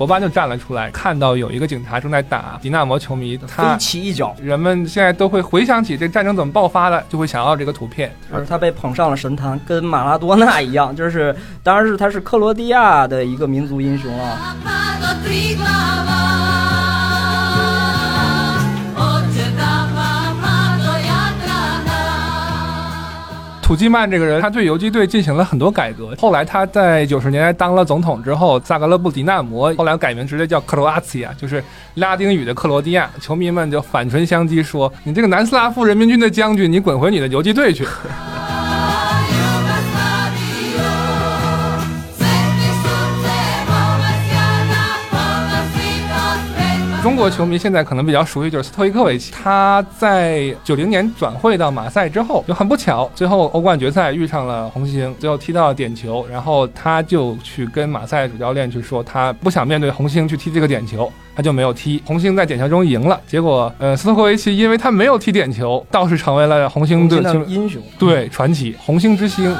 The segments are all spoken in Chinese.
博巴就站了出来，看到有一个警察正在打迪纳摩球迷，他飞起一脚，人们现在都会回想起这战争怎么爆发的，就会想到这个图片。而他被捧上了神坛，跟马拉多纳一样，就是当然是他是克罗地亚的一个民族英雄啊。普基曼这个人，他对游击队进行了很多改革。后来他在九十年代当了总统之后，萨格勒布迪纳摩后来改名直接叫克罗阿齐亚，就是拉丁语的克罗地亚。球迷们就反唇相讥说：“你这个南斯拉夫人民军的将军，你滚回你的游击队去。” 中国球迷现在可能比较熟悉就是斯托伊科维奇，他在九零年转会到马赛之后，就很不巧，最后欧冠决赛遇上了红星，最后踢到了点球，然后他就去跟马赛主教练去说，他不想面对红星去踢这个点球，他就没有踢。红星在点球中赢了，结果呃，斯托科维奇因为他没有踢点球，倒是成为了红星的英雄，对传奇，红星之星。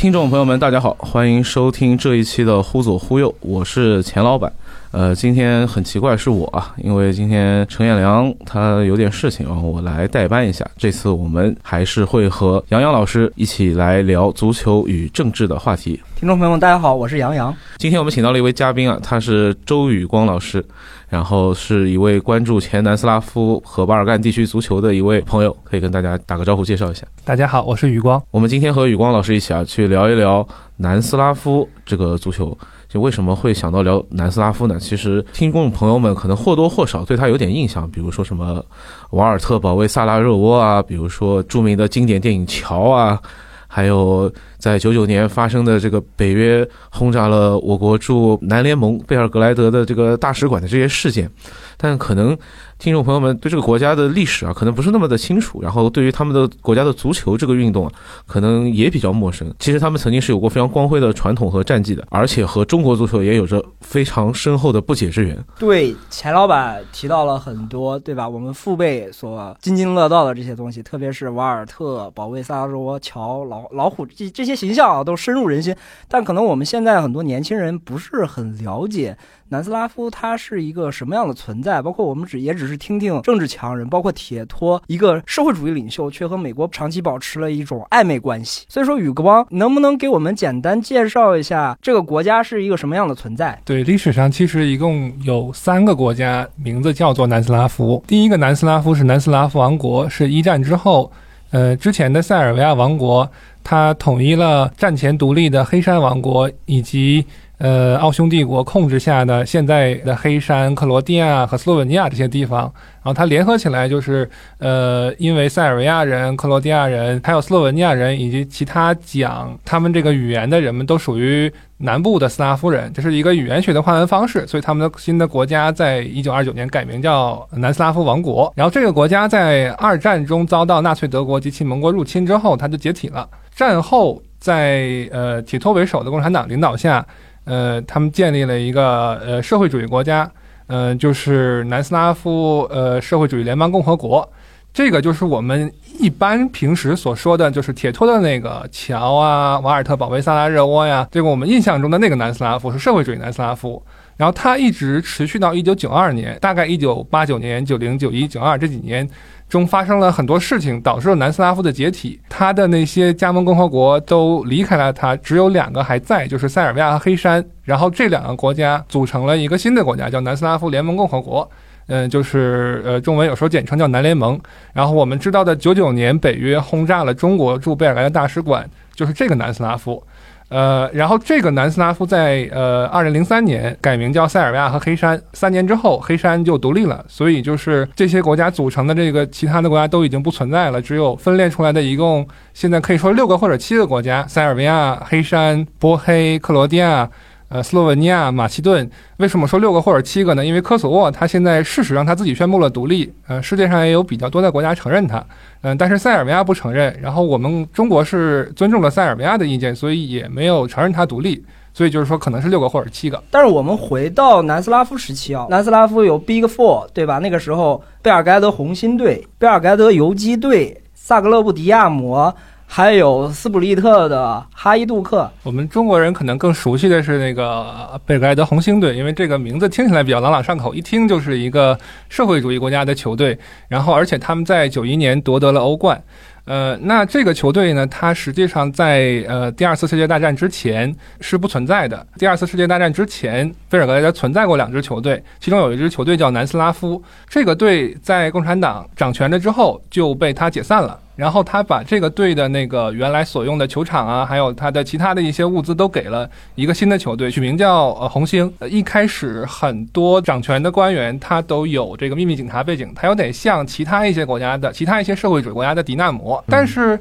听众朋友们，大家好，欢迎收听这一期的《忽左忽右》，我是钱老板。呃，今天很奇怪是我啊，因为今天程彦良他有点事情啊，我来代班一下。这次我们还是会和杨洋老师一起来聊足球与政治的话题。听众朋友们，大家好，我是杨洋。今天我们请到了一位嘉宾啊，他是周宇光老师。然后是一位关注前南斯拉夫和巴尔干地区足球的一位朋友，可以跟大家打个招呼，介绍一下。大家好，我是宇光。我们今天和宇光老师一起啊，去聊一聊南斯拉夫这个足球。就为什么会想到聊南斯拉夫呢？其实听众朋友们可能或多或少对他有点印象，比如说什么瓦尔特保卫萨拉热窝啊，比如说著名的经典电影《桥》啊。还有在九九年发生的这个北约轰炸了我国驻南联盟贝尔格莱德的这个大使馆的这些事件，但可能。听众朋友们对这个国家的历史啊，可能不是那么的清楚，然后对于他们的国家的足球这个运动啊，可能也比较陌生。其实他们曾经是有过非常光辉的传统和战绩的，而且和中国足球也有着非常深厚的不解之缘。对，钱老板提到了很多，对吧？我们父辈所津津乐道的这些东西，特别是瓦尔特、保卫萨拉罗、乔、老老虎这这些形象啊，都深入人心。但可能我们现在很多年轻人不是很了解。南斯拉夫它是一个什么样的存在？包括我们只也只是听听政治强人，包括铁托一个社会主义领袖，却和美国长期保持了一种暧昧关系。所以说，宇光能不能给我们简单介绍一下这个国家是一个什么样的存在？对，历史上其实一共有三个国家，名字叫做南斯拉夫。第一个南斯拉夫是南斯拉夫王国，是一战之后，呃，之前的塞尔维亚王国，它统一了战前独立的黑山王国以及。呃，奥匈帝国控制下的现在的黑山、克罗地亚和斯洛文尼亚这些地方，然后它联合起来，就是呃，因为塞尔维亚人、克罗地亚人，还有斯洛文尼亚人以及其他讲他们这个语言的人们，都属于南部的斯拉夫人，这是一个语言学的划分方式，所以他们的新的国家在一九二九年改名叫南斯拉夫王国。然后这个国家在二战中遭到纳粹德国及其盟国入侵之后，它就解体了。战后，在呃铁托为首的共产党领导下。呃，他们建立了一个呃社会主义国家，呃，就是南斯拉夫呃社会主义联邦共和国。这个就是我们一般平时所说的就是铁托的那个桥啊、瓦尔特保卫萨拉热窝呀，这个我们印象中的那个南斯拉夫是社会主义南斯拉夫。然后它一直持续到一九九二年，大概一九八九年、九零、九一、九二这几年。中发生了很多事情，导致了南斯拉夫的解体。他的那些加盟共和国都离开了他，只有两个还在，就是塞尔维亚和黑山。然后这两个国家组成了一个新的国家，叫南斯拉夫联盟共和国。嗯，就是呃，中文有时候简称叫南联盟。然后我们知道的，九九年北约轰炸了中国驻贝尔格莱大使馆，就是这个南斯拉夫。呃，然后这个南斯拉夫在呃二零零三年改名叫塞尔维亚和黑山，三年之后黑山就独立了，所以就是这些国家组成的这个其他的国家都已经不存在了，只有分裂出来的一共现在可以说六个或者七个国家：塞尔维亚、黑山、波黑、克罗地亚。呃，斯洛文尼亚、马其顿，为什么说六个或者七个呢？因为科索沃它现在事实上他自己宣布了独立，呃，世界上也有比较多的国家承认它，嗯，但是塞尔维亚不承认。然后我们中国是尊重了塞尔维亚的意见，所以也没有承认它独立。所以就是说可能是六个或者七个。但是我们回到南斯拉夫时期啊，南斯拉夫有 Big Four，对吧？那个时候贝尔格德红星队、贝尔格德游击队、萨格勒布迪亚摩。还有斯普利特的哈伊杜克，我们中国人可能更熟悉的是那个贝尔格莱德红星队，因为这个名字听起来比较朗朗上口，一听就是一个社会主义国家的球队。然后，而且他们在九一年夺得了欧冠。呃，那这个球队呢，它实际上在呃第二次世界大战之前是不存在的。第二次世界大战之前，贝尔格莱德存在过两支球队，其中有一支球队叫南斯拉夫。这个队在共产党掌权了之后就被他解散了。然后他把这个队的那个原来所用的球场啊，还有他的其他的一些物资都给了一个新的球队，取名叫呃红星。呃，一开始很多掌权的官员他都有这个秘密警察背景，他有点像其他一些国家的其他一些社会主义国家的迪纳摩，但是，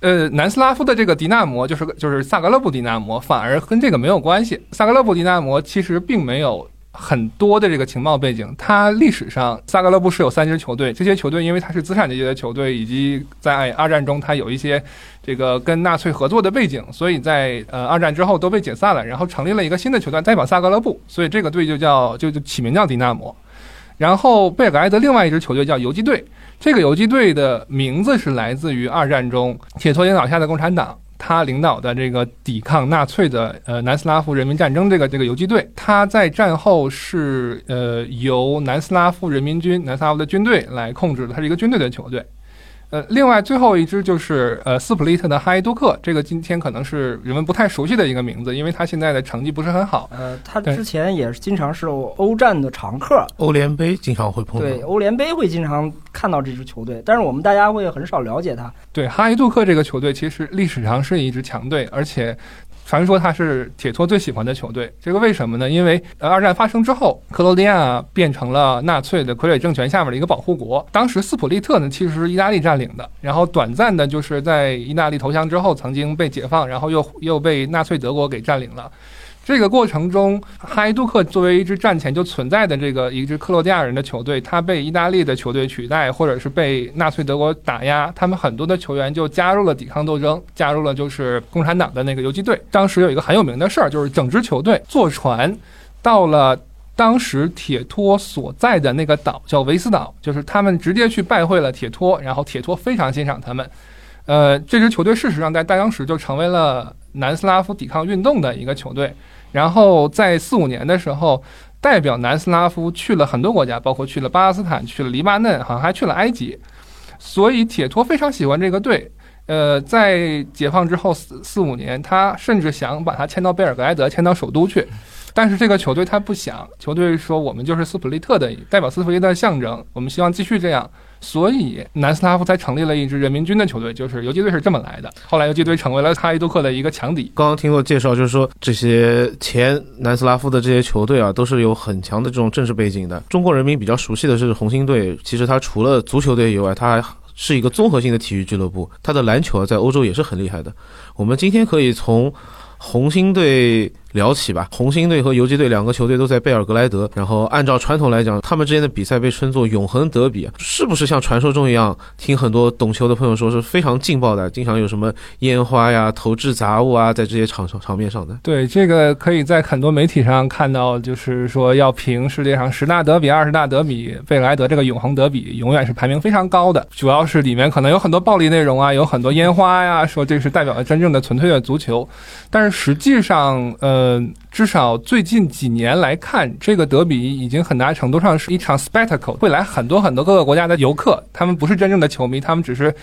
呃，南斯拉夫的这个迪纳摩就是就是萨格勒布迪纳摩，反而跟这个没有关系。萨格勒布迪纳摩其实并没有。很多的这个情报背景，它历史上萨格勒布是有三支球队，这些球队因为它是资产阶级的球队，以及在二战中它有一些这个跟纳粹合作的背景，所以在呃二战之后都被解散了，然后成立了一个新的球队代表萨格勒布，所以这个队就叫就就起名叫迪纳摩。然后贝尔格莱德另外一支球队叫游击队，这个游击队的名字是来自于二战中铁托领导下的共产党。他领导的这个抵抗纳粹的呃南斯拉夫人民战争这个这个游击队，他在战后是呃由南斯拉夫人民军南斯拉夫的军队来控制的，他是一个军队的球队。呃，另外最后一支就是呃斯普利特的哈伊杜克，这个今天可能是人们不太熟悉的一个名字，因为他现在的成绩不是很好。呃，他之前也是经常是欧战的常客，欧联杯经常会碰到。对，欧联杯会经常看到这支球队，但是我们大家会很少了解他。对，哈伊杜克这个球队其实历史上是一支强队，而且。传说他是铁托最喜欢的球队，这个为什么呢？因为呃，二战发生之后，克罗地亚变成了纳粹的傀儡政权下面的一个保护国。当时斯普利特呢，其实是意大利占领的，然后短暂的就是在意大利投降之后，曾经被解放，然后又又被纳粹德国给占领了。这个过程中，哈伊杜克作为一支战前就存在的这个一支克罗地亚人的球队，他被意大利的球队取代，或者是被纳粹德国打压，他们很多的球员就加入了抵抗斗争，加入了就是共产党的那个游击队。当时有一个很有名的事儿，就是整支球队坐船到了当时铁托所在的那个岛，叫维斯岛，就是他们直接去拜会了铁托，然后铁托非常欣赏他们。呃，这支球队事实上在当时就成为了南斯拉夫抵抗运动的一个球队。然后在四五年的时候，代表南斯拉夫去了很多国家，包括去了巴勒斯坦，去了黎巴嫩，好像还去了埃及。所以铁托非常喜欢这个队。呃，在解放之后四四五年，他甚至想把他迁到贝尔格莱德，迁到首都去。但是这个球队他不想，球队说我们就是斯普利特的代表，斯普利特的象征，我们希望继续这样。所以南斯拉夫才成立了一支人民军的球队，就是游击队是这么来的。后来游击队成为了哈伊杜克的一个强敌。刚刚听过介绍，就是说这些前南斯拉夫的这些球队啊，都是有很强的这种政治背景的。中国人民比较熟悉的是红星队，其实它除了足球队以外，它还是一个综合性的体育俱乐部。它的篮球啊，在欧洲也是很厉害的。我们今天可以从红星队。聊起吧，红星队和游击队两个球队都在贝尔格莱德。然后按照传统来讲，他们之间的比赛被称作永恒德比，是不是像传说中一样？听很多懂球的朋友说是非常劲爆的，经常有什么烟花呀、投掷杂物啊，在这些场场场面上的。对，这个可以在很多媒体上看到，就是说要评世界上十大德比、二十大德比，贝莱德这个永恒德比永远是排名非常高的。主要是里面可能有很多暴力内容啊，有很多烟花呀，说这是代表了真正的纯粹的足球，但是实际上，呃。嗯，至少最近几年来看，这个德比已经很大程度上是一场 spectacle，会来很多很多各个国家的游客，他们不是真正的球迷，他们只是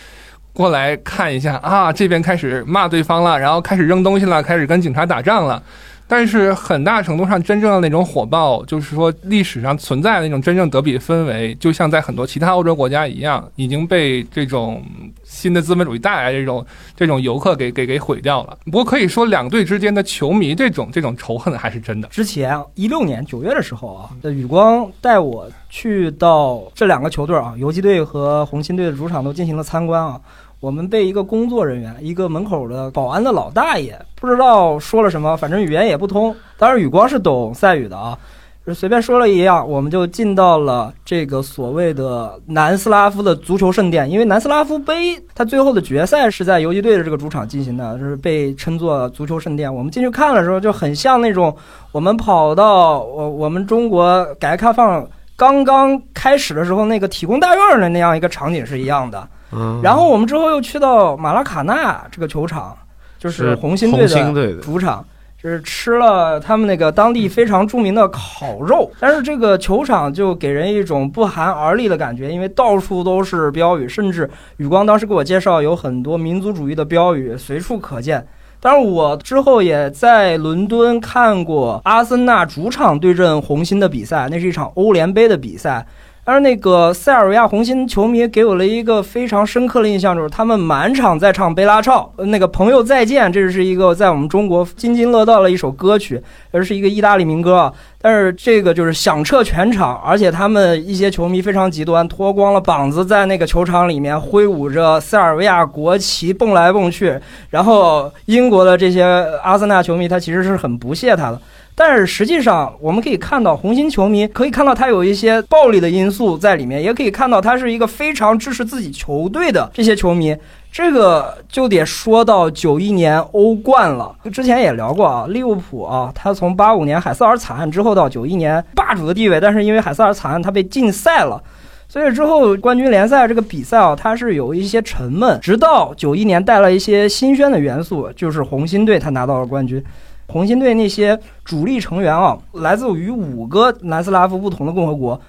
过来看一下啊，这边开始骂对方了，然后开始扔东西了，开始跟警察打仗了。但是很大程度上，真正的那种火爆，就是说历史上存在的那种真正德比氛围，就像在很多其他欧洲国家一样，已经被这种新的资本主义带来这种这种游客给给给毁掉了。不过可以说，两队之间的球迷这种这种仇恨还是真的。之前一六年九月的时候啊，宇光带我去到这两个球队啊，游击队和红星队的主场都进行了参观啊。我们被一个工作人员，一个门口的保安的老大爷，不知道说了什么，反正语言也不通。当然，雨光是懂赛语的啊。就随便说了一样，我们就进到了这个所谓的南斯拉夫的足球圣殿。因为南斯拉夫杯它最后的决赛是在游击队的这个主场进行的，就是被称作足球圣殿。我们进去看的时候，就很像那种我们跑到我我们中国改革开放刚刚开始的时候那个体工大院的那样一个场景是一样的。嗯，然后我们之后又去到马拉卡纳这个球场，就是红星队的主场。就是吃了他们那个当地非常著名的烤肉，但是这个球场就给人一种不寒而栗的感觉，因为到处都是标语，甚至宇光当时给我介绍有很多民族主义的标语随处可见。当然，我之后也在伦敦看过阿森纳主场对阵红星的比赛，那是一场欧联杯的比赛。但是那个塞尔维亚红心球迷给我了一个非常深刻的印象，就是他们满场在唱《贝拉唱》，那个朋友再见，这是一个在我们中国津津乐道的一首歌曲，而是一个意大利民歌。但是这个就是响彻全场，而且他们一些球迷非常极端，脱光了膀子在那个球场里面挥舞着塞尔维亚国旗蹦来蹦去。然后英国的这些阿森纳球迷他其实是很不屑他的。但是实际上，我们可以看到，红星球迷可以看到他有一些暴力的因素在里面，也可以看到他是一个非常支持自己球队的这些球迷。这个就得说到九一年欧冠了。之前也聊过啊，利物浦啊，他从八五年海瑟尔惨案之后到九一年霸主的地位，但是因为海瑟尔惨案他被禁赛了，所以之后冠军联赛这个比赛啊，它是有一些沉闷。直到九一年带了一些新鲜的元素，就是红星队他拿到了冠军。红星队那些主力成员啊，来自于五个南斯拉夫不同的共和国，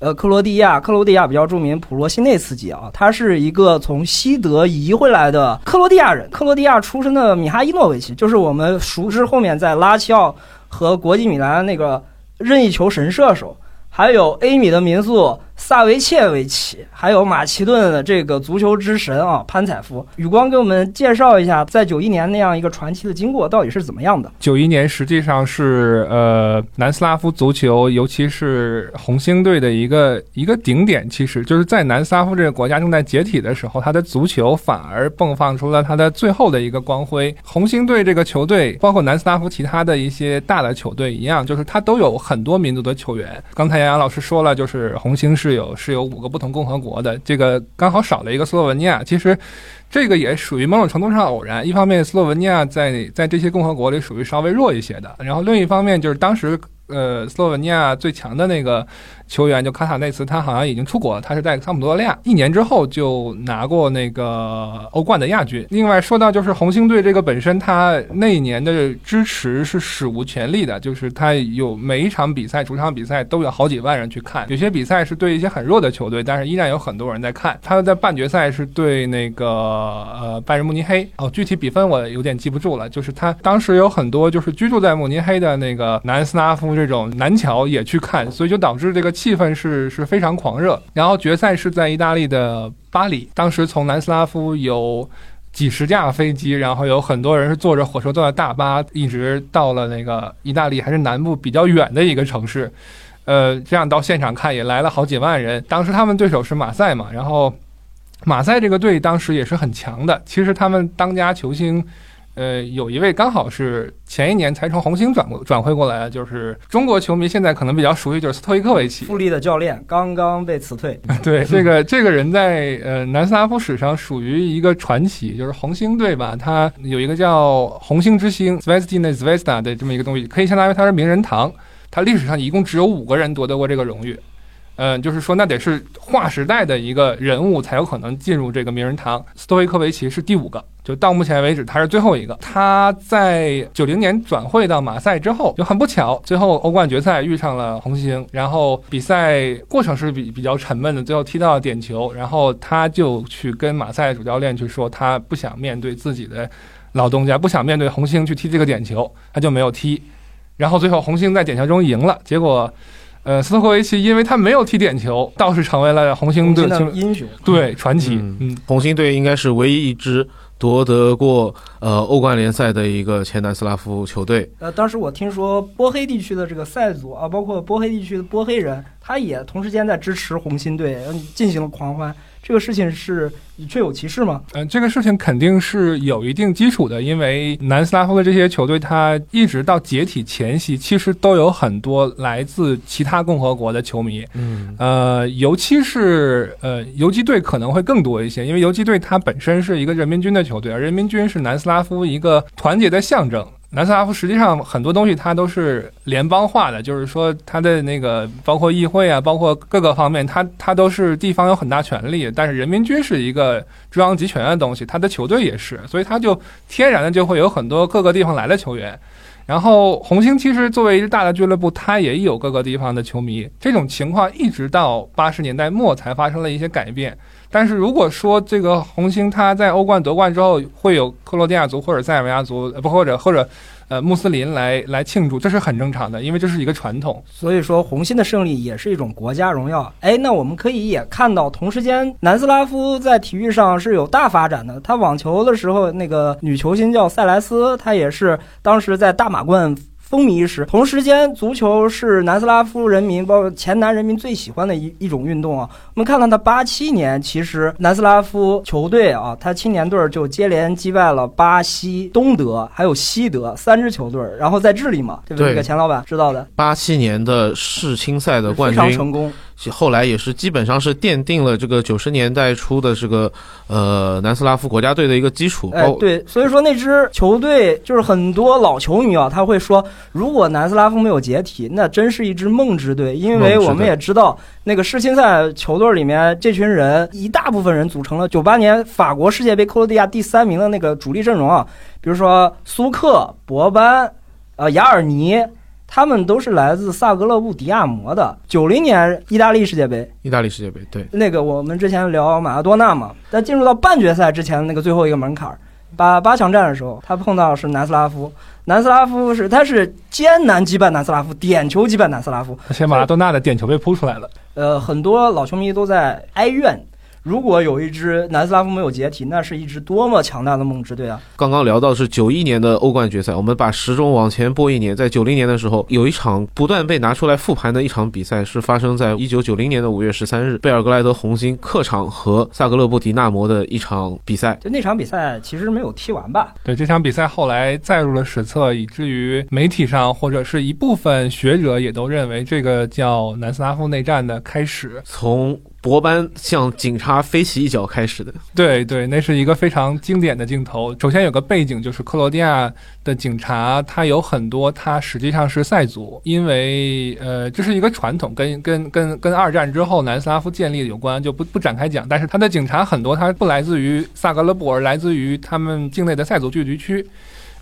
呃，克罗地亚，克罗地亚比较著名，普罗西内茨基啊，他是一个从西德移回来的克罗地亚人，克罗地亚出生的米哈伊诺维奇，就是我们熟知后面在拉齐奥和国际米兰那个任意球神射手，还有 A 米的民宿。萨维切维奇，还有马其顿的这个足球之神啊，潘采夫。宇光给我们介绍一下，在九一年那样一个传奇的经过到底是怎么样的？九一年实际上是呃南斯拉夫足球，尤其是红星队的一个一个顶点。其实就是在南斯拉夫这个国家正在解体的时候，他的足球反而迸放出了他的最后的一个光辉。红星队这个球队，包括南斯拉夫其他的一些大的球队一样，就是他都有很多民族的球员。刚才杨洋老师说了，就是红星是。是有是有五个不同共和国的，这个刚好少了一个斯洛文尼亚。其实，这个也属于某种程度上偶然。一方面，斯洛文尼亚在在这些共和国里属于稍微弱一些的，然后另一方面就是当时。呃，斯洛文尼亚最强的那个球员就卡塔内茨，他好像已经出国了，他是在桑普多利亚，一年之后就拿过那个欧冠的亚军。另外说到就是红星队这个本身，他那一年的支持是史无前例的，就是他有每一场比赛，主场比赛都有好几万人去看，有些比赛是对一些很弱的球队，但是依然有很多人在看。他在半决赛是对那个呃拜仁慕尼黑，哦，具体比分我有点记不住了，就是他当时有很多就是居住在慕尼黑的那个南斯拉夫。这种南桥也去看，所以就导致这个气氛是是非常狂热。然后决赛是在意大利的巴黎，当时从南斯拉夫有几十架飞机，然后有很多人是坐着火车、坐着大巴，一直到了那个意大利还是南部比较远的一个城市。呃，这样到现场看也来了好几万人。当时他们对手是马赛嘛，然后马赛这个队当时也是很强的。其实他们当家球星。呃，有一位刚好是前一年才从红星转过转会过来的，就是中国球迷现在可能比较熟悉，就是斯托伊克维奇，富力的教练刚刚被辞退。对，这个这个人在呃南斯拉夫史上属于一个传奇，就是红星队吧，他有一个叫红星之星 z v e s t i n a Zvezda 的这么一个东西，可以相当于他是名人堂。他历史上一共只有五个人夺得过这个荣誉。嗯，就是说，那得是划时代的一个人物才有可能进入这个名人堂。斯托维科维奇是第五个，就到目前为止他是最后一个。他在九零年转会到马赛之后，就很不巧，最后欧冠决赛遇上了红星，然后比赛过程是比比较沉闷的，最后踢到了点球，然后他就去跟马赛主教练去说，他不想面对自己的老东家，不想面对红星去踢这个点球，他就没有踢。然后最后红星在点球中赢了，结果。呃，斯托科维奇因为他没有踢点球，倒是成为了红星队的英雄，对传奇。嗯，红星队应该是唯一一支夺得过呃欧冠联赛的一个前南斯拉夫球队。呃，当时我听说波黑地区的这个塞族啊，包括波黑地区的波黑人，他也同时间在支持红星队，进行了狂欢。这个事情是确有其事吗？嗯、这个事情肯定是有一定基础的，因为南斯拉夫的这些球队，它一直到解体前夕，其实都有很多来自其他共和国的球迷。嗯呃，尤其是呃游击队可能会更多一些，因为游击队它本身是一个人民军的球队，而人民军是南斯拉夫一个团结的象征。南斯拉夫实际上很多东西它都是联邦化的，就是说它的那个包括议会啊，包括各个方面，它它都是地方有很大权力，但是人民军是一个中央集权的东西，它的球队也是，所以它就天然的就会有很多各个地方来的球员。然后红星其实作为一个大的俱乐部，它也有各个地方的球迷。这种情况一直到八十年代末才发生了一些改变。但是如果说这个红星它在欧冠夺冠之后会有克罗地亚族或者塞尔维亚族，不或者或者呃穆斯林来来庆祝，这是很正常的，因为这是一个传统。所以说，红星的胜利也是一种国家荣耀。哎，那我们可以也看到，同时间南斯拉夫在体育上是有大发展的。他网球的时候，那个女球星叫塞莱斯，她也是当时在大满贯。风靡一时，同时间，足球是南斯拉夫人民，包括前南人民最喜欢的一一种运动啊。我们看看他八七年，其实南斯拉夫球队啊，他青年队就接连击败了巴西、东德还有西德三支球队，然后在智利嘛，对不对？这个钱老板知道的，八七年的世青赛的冠军非常，成功。后来也是基本上是奠定了这个九十年代初的这个呃南斯拉夫国家队的一个基础。包，哎对，所以说那支球队就是很多老球迷啊，他会说，如果南斯拉夫没有解体，那真是一支梦之队，因为我们也知道，那个世青赛球队里面这群人，一大部分人组成了九八年法国世界杯克罗地亚第三名的那个主力阵容啊，比如说苏克、博班、呃雅尔尼。他们都是来自萨格勒布迪亚摩的。九零年意大利世界杯，意大利世界杯，对，那个我们之前聊马拉多纳嘛，在进入到半决赛之前的那个最后一个门槛儿，八八强战的时候，他碰到是南斯拉夫，南斯拉夫是他是艰难击败南斯拉夫，点球击败南斯拉夫，而且马拉多纳的点球被扑出来了。呃，很多老球迷都在哀怨。如果有一支南斯拉夫没有解体，那是一支多么强大的梦之队啊！刚刚聊到是九一年的欧冠决赛，我们把时钟往前拨一年，在九零年的时候，有一场不断被拿出来复盘的一场比赛，是发生在一九九零年的五月十三日，贝尔格莱德红星客场和萨格勒布迪纳摩的一场比赛。就那场比赛其实没有踢完吧？对这场比赛后来载入了史册，以至于媒体上或者是一部分学者也都认为这个叫南斯拉夫内战的开始。从博班向警察飞起一脚开始的，对对，那是一个非常经典的镜头。首先有个背景，就是克罗地亚的警察，他有很多他实际上是塞族，因为呃这是一个传统，跟跟跟跟二战之后南斯拉夫建立有关，就不不展开讲。但是他的警察很多，他不来自于萨格勒布，而来自于他们境内的塞族聚居区。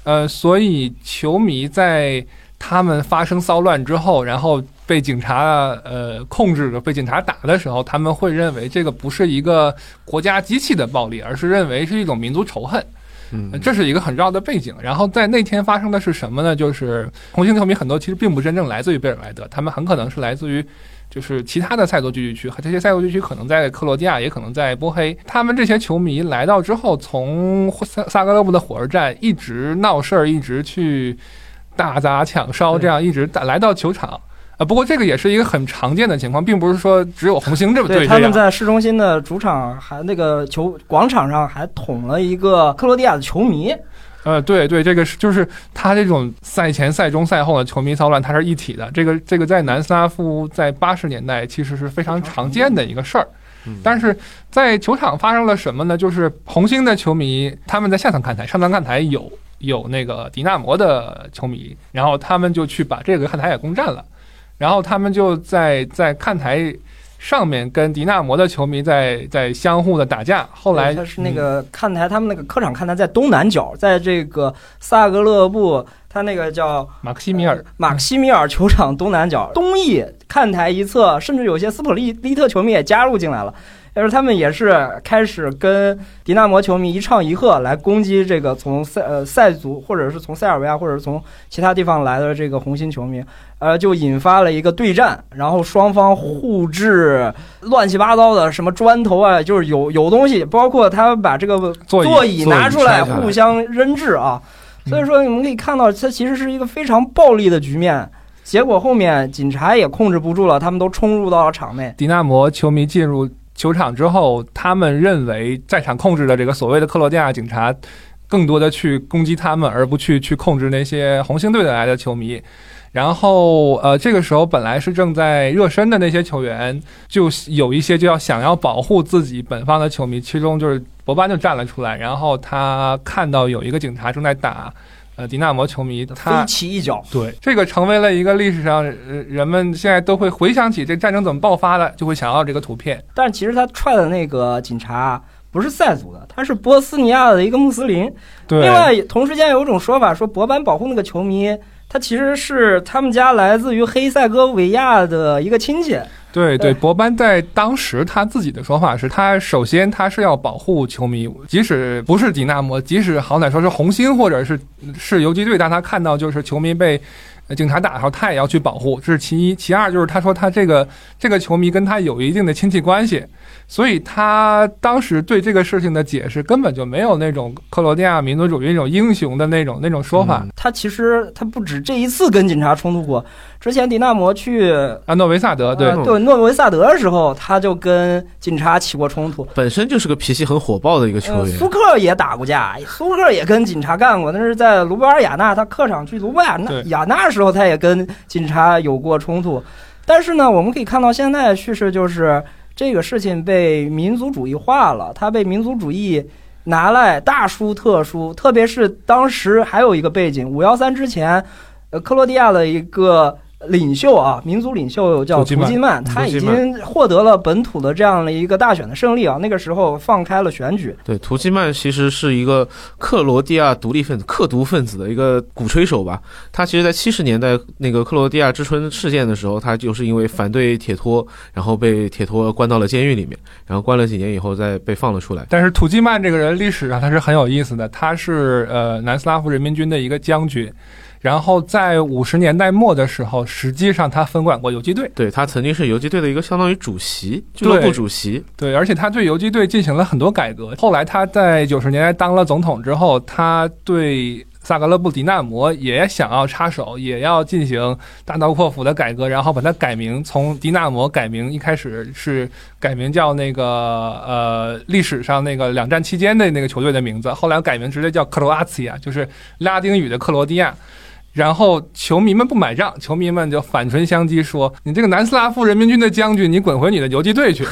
呃，所以球迷在他们发生骚乱之后，然后被警察呃控制着、被警察打的时候，他们会认为这个不是一个国家机器的暴力，而是认为是一种民族仇恨。嗯呃这是一个很重要的背景。然后在那天发生的是什么呢？就是红星球迷很多其实并不真正来自于贝尔莱德，他们很可能是来自于。就是其他的塞族聚居区，和这些塞族聚居区可能在克罗地亚，也可能在波黑。他们这些球迷来到之后，从萨萨格勒布的火车站一直闹事儿，一直去打砸抢烧，这样一直打来到球场。啊，不过这个也是一个很常见的情况，并不是说只有红星这么对。他们在市中心的主场还那个球广场上还捅了一个克罗地亚的球迷。呃，对对，这个是就是他这种赛前、赛中、赛后的球迷骚乱，它是一体的。这个这个在南斯拉夫在八十年代其实是非常常见的一个事儿。嗯但是在球场发生了什么呢？就是红星的球迷他们在下层看台，上层看台有有那个迪纳摩的球迷，然后他们就去把这个看台也攻占了，然后他们就在在看台上面跟迪纳摩的球迷在在相互的打架。后来他是那个看台，他们那个客场看台在东南角，在这个萨格勒布，他那个叫马克西米尔马克西米尔球场东南角东翼看台一侧，甚至有些斯普利利特球迷也加入进来了。就是他们也是开始跟迪纳摩球迷一唱一和来攻击这个从塞呃塞族或者是从塞尔维亚或者是从其他地方来的这个红心球迷，呃，就引发了一个对战，然后双方互掷乱七八糟的什么砖头啊，就是有有东西，包括他把这个座椅拿出来互相扔掷啊。所以说，你们可以看到，它其实是一个非常暴力的局面。结果后面警察也控制不住了，他们都冲入到了场内。迪纳摩球迷进入球场之后，他们认为在场控制的这个所谓的克罗地亚警察，更多的去攻击他们，而不去去控制那些红星队的来的球迷。然后，呃，这个时候本来是正在热身的那些球员，就有一些就要想要保护自己本方的球迷，其中就是博班就站了出来，然后他看到有一个警察正在打，呃，迪纳摩球迷，他飞起一脚，对这个成为了一个历史上，呃，人们现在都会回想起这战争怎么爆发的，就会想要这个图片。但其实他踹的那个警察不是塞族的，他是波斯尼亚的一个穆斯林。对，另外，同时间有一种说法说，博班保护那个球迷。他其实是他们家来自于黑塞哥维亚的一个亲戚。对对，博班在当时他自己的说法是，他首先他是要保护球迷，即使不是迪纳摩，即使好歹说是红星或者是是游击队，但他看到就是球迷被警察打的时候，他也要去保护，这是其一。其二就是他说他这个这个球迷跟他有一定的亲戚关系。所以他当时对这个事情的解释根本就没有那种克罗地亚民族主义那种英雄的那种那种说法。他其实他不止这一次跟警察冲突过，之前迪纳摩去啊诺维萨德对对诺维萨德的时候，他就跟警察起过冲突。本身就是个脾气很火爆的一个球员。苏克也打过架，苏克也跟警察干过，那是在卢布尔雅纳他客场去卢布尔雅纳的时候，他也跟警察有过冲突。但是呢，我们可以看到现在的叙事就是。这个事情被民族主义化了，它被民族主义拿来大书特书，特别是当时还有一个背景，五幺三之前，呃，克罗地亚的一个。领袖啊，民族领袖叫图基曼，他已经获得了本土的这样的一个大选的胜利啊。那个时候放开了选举。对，图基曼其实是一个克罗地亚独立分子、克独分子的一个鼓吹手吧。他其实，在七十年代那个克罗地亚之春事件的时候，他就是因为反对铁托，然后被铁托关到了监狱里面，然后关了几年以后再被放了出来。但是图基曼这个人历史上他是很有意思的，他是呃南斯拉夫人民军的一个将军。然后在五十年代末的时候，实际上他分管过游击队，对他曾经是游击队的一个相当于主席，俱乐部主席。对，而且他对游击队进行了很多改革。后来他在九十年代当了总统之后，他对萨格勒布迪纳摩也想要插手，也要进行大刀阔斧的改革，然后把它改名，从迪纳摩改名，一开始是改名叫那个呃历史上那个两战期间的那个球队的名字，后来改名直接叫克罗阿茨亚，就是拉丁语的克罗地亚。然后球迷们不买账，球迷们就反唇相讥说：“你这个南斯拉夫人民军的将军，你滚回你的游击队去。”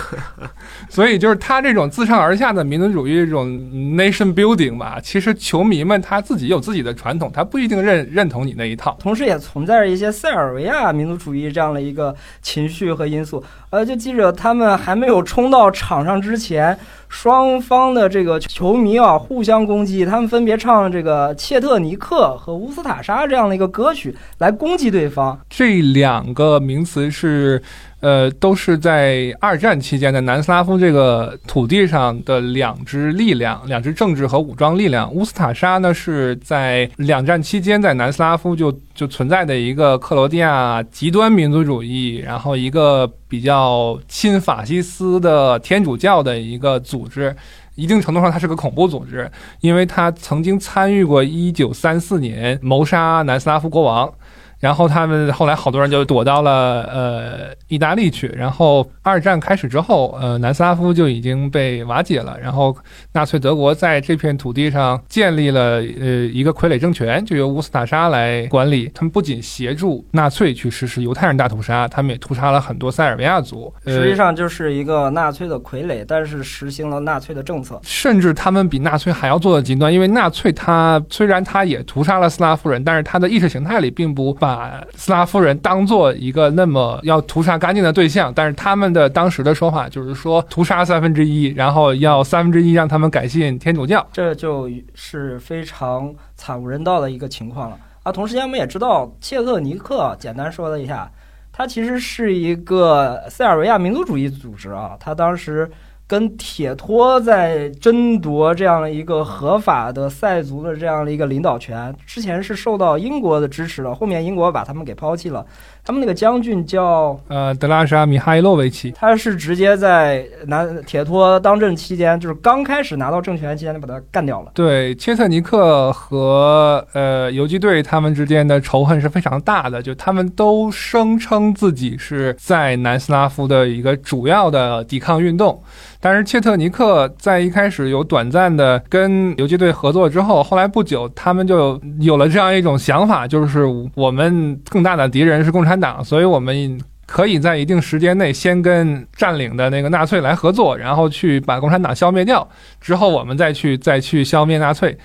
所以就是他这种自上而下的民族主义这种 nation building 吧，其实球迷们他自己有自己的传统，他不一定认认同你那一套。同时也存在着一些塞尔维亚民族主义这样的一个情绪和因素。呃，就记者他们还没有冲到场上之前。双方的这个球迷啊，互相攻击，他们分别唱这个《切特尼克》和《乌斯塔沙》这样的一个歌曲来攻击对方。这两个名词是。呃，都是在二战期间的南斯拉夫这个土地上的两支力量，两支政治和武装力量。乌斯塔沙呢，是在两战期间在南斯拉夫就就存在的一个克罗地亚极端民族主义，然后一个比较亲法西斯的天主教的一个组织。一定程度上，它是个恐怖组织，因为它曾经参与过一九三四年谋杀南斯拉夫国王。然后他们后来好多人就躲到了呃意大利去。然后二战开始之后，呃南斯拉夫就已经被瓦解了。然后纳粹德国在这片土地上建立了呃一个傀儡政权，就由乌斯塔沙来管理。他们不仅协助纳粹去实施犹太人大屠杀，他们也屠杀了很多塞尔维亚族。实际上就是一个纳粹的傀儡，但是实行了纳粹的政策。甚至他们比纳粹还要做的极端，因为纳粹他虽然他也屠杀了斯拉夫人，但是他的意识形态里并不把。斯拉夫人当做一个那么要屠杀干净的对象，但是他们的当时的说法就是说屠杀三分之一，然后要三分之一让他们改信天主教，这就是非常惨无人道的一个情况了啊！同时间我们也知道，切特尼克简单说了一下，他其实是一个塞尔维亚民族主义组织啊，他当时跟铁托在争夺这样的一个合法的塞族的这样的一个领导权。之前是受到英国的支持的，后面英国把他们给抛弃了。他们那个将军叫呃德拉沙米哈伊洛维奇，他是直接在拿铁托当政期间，就是刚开始拿到政权期间就把他干掉了。对，切特尼克和呃游击队他们之间的仇恨是非常大的，就他们都声称自己是在南斯拉夫的一个主要的抵抗运动。但是切特尼克在一开始有短暂的跟游击队合作之后，后来不久他们就有了这样一种想法，就是我们更大的敌人是共产党，所以我们可以在一定时间内先跟占领的那个纳粹来合作，然后去把共产党消灭掉，之后我们再去再去消灭纳粹。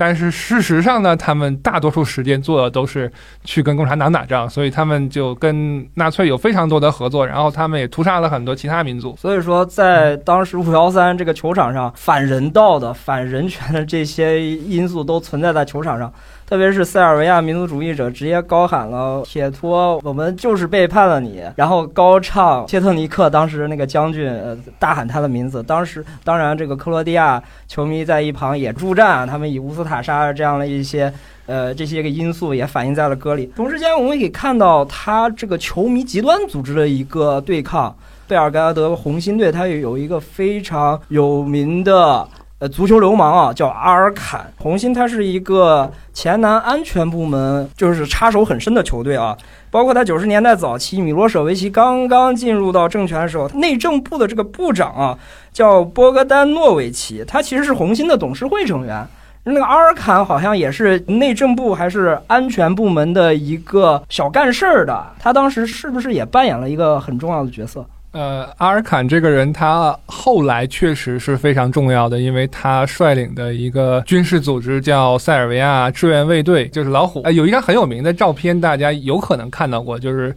但是事实上呢，他们大多数时间做的都是去跟共产党打仗，所以他们就跟纳粹有非常多的合作，然后他们也屠杀了很多其他民族。所以说，在当时五幺三这个球场上，反人道的、反人权的这些因素都存在在球场上。特别是塞尔维亚民族主义者直接高喊了“铁托，我们就是背叛了你”，然后高唱切特尼克当时那个将军，呃，大喊他的名字。当时，当然这个克罗地亚球迷在一旁也助战，他们以乌斯塔沙这样的一些，呃，这些个因素也反映在了歌里。同时间，我们可以看到他这个球迷极端组织的一个对抗，贝尔格莱德红星队，它有一个非常有名的。呃，足球流氓啊，叫阿尔坎。红星它是一个前南安全部门，就是插手很深的球队啊。包括他九十年代早期，米罗舍维奇刚刚进入到政权的时候，内政部的这个部长啊，叫波格丹诺维奇，他其实是红星的董事会成员。那个阿尔坎好像也是内政部还是安全部门的一个小干事儿的，他当时是不是也扮演了一个很重要的角色？呃，阿尔坎这个人，他后来确实是非常重要的，因为他率领的一个军事组织叫塞尔维亚志愿卫队，就是老虎。呃，有一张很有名的照片，大家有可能看到过，就是。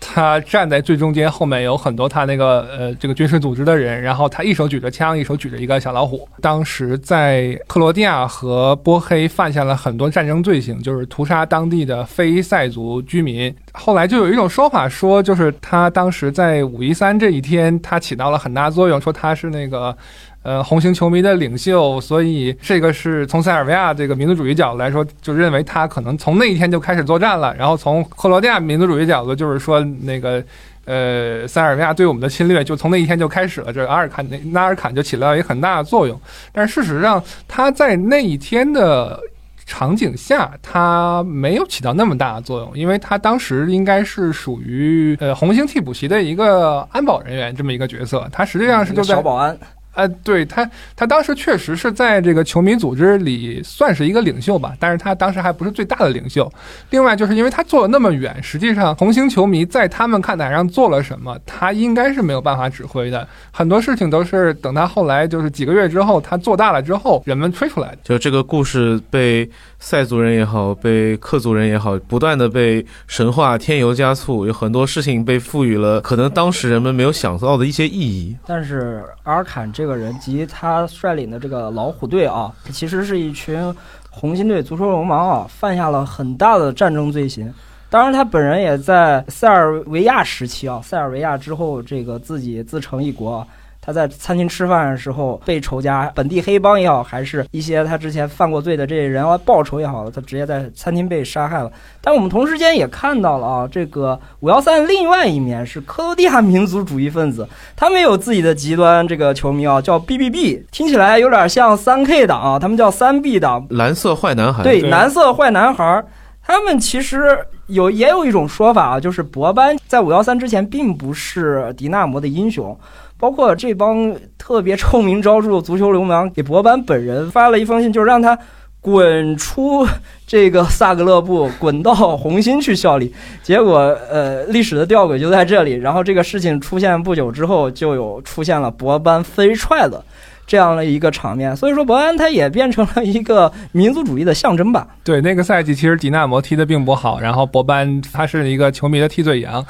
他站在最中间，后面有很多他那个呃这个军事组织的人，然后他一手举着枪，一手举着一个小老虎。当时在克罗地亚和波黑犯下了很多战争罪行，就是屠杀当地的非塞族居民。后来就有一种说法说，就是他当时在五一三这一天，他起到了很大作用，说他是那个。呃，红星球迷的领袖，所以这个是从塞尔维亚这个民族主义角度来说，就认为他可能从那一天就开始作战了。然后从克罗地亚民族主义角度，就是说那个呃，塞尔维亚对我们的侵略就从那一天就开始了。这阿尔坎那纳尔坎就起到一个很大的作用。但是事实上，他在那一天的场景下，他没有起到那么大的作用，因为他当时应该是属于呃红星替补席的一个安保人员这么一个角色，他实际上是就在小保安。呃，对他，他当时确实是在这个球迷组织里算是一个领袖吧，但是他当时还不是最大的领袖。另外，就是因为他坐了那么远，实际上红星球迷在他们看台上做了什么，他应该是没有办法指挥的。很多事情都是等他后来就是几个月之后，他做大了之后，人们吹出来的。就这个故事被塞族人也好，被克族人也好，不断的被神话添油加醋，有很多事情被赋予了可能当时人们没有想到的一些意义。但是阿尔坎这个个人及他率领的这个老虎队啊，其实是一群红心队足球流氓啊，犯下了很大的战争罪行。当然，他本人也在塞尔维亚时期啊，塞尔维亚之后这个自己自成一国。他在餐厅吃饭的时候被仇家本地黑帮也好，还是一些他之前犯过罪的这些人要报仇也好，他直接在餐厅被杀害了。但我们同时间也看到了啊，这个五幺三另外一面是克罗地亚民族主义分子，他们有自己的极端这个球迷啊，叫 B B B，听起来有点像三 K 党啊，他们叫三 B 党，蓝色坏男孩。对，蓝色坏男孩，他们其实有也有一种说法啊，就是博班在五幺三之前并不是迪纳摩的英雄。包括这帮特别臭名昭著的足球流氓，给博班本人发了一封信，就是让他滚出这个萨格勒布，滚到红星去效力。结果，呃，历史的吊诡就在这里。然后这个事情出现不久之后，就有出现了博班飞踹的这样的一个场面。所以说，博班他也变成了一个 民族主义的象征吧。对，那个赛季其实迪纳摩踢的并不好，然后博班他是一个球迷的替罪羊。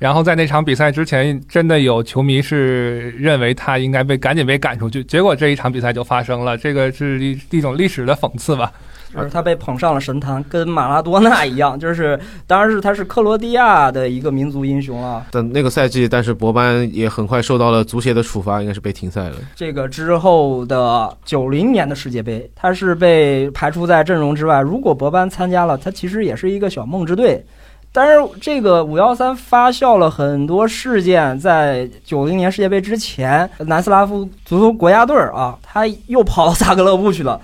然后在那场比赛之前，真的有球迷是认为他应该被赶紧被赶出去，结果这一场比赛就发生了，这个是一一种历史的讽刺吧。就是他被捧上了神坛，跟马拉多纳一样，就是当然是他是克罗地亚的一个民族英雄啊。但那个赛季，但是博班也很快受到了足协的处罚，应该是被停赛了。这个之后的九零年的世界杯，他是被排除在阵容之外。如果博班参加了，他其实也是一个小梦之队。但是这个五幺三发酵了很多事件，在九零年世界杯之前，南斯拉夫足球国家队啊，他又跑到萨格勒布去了。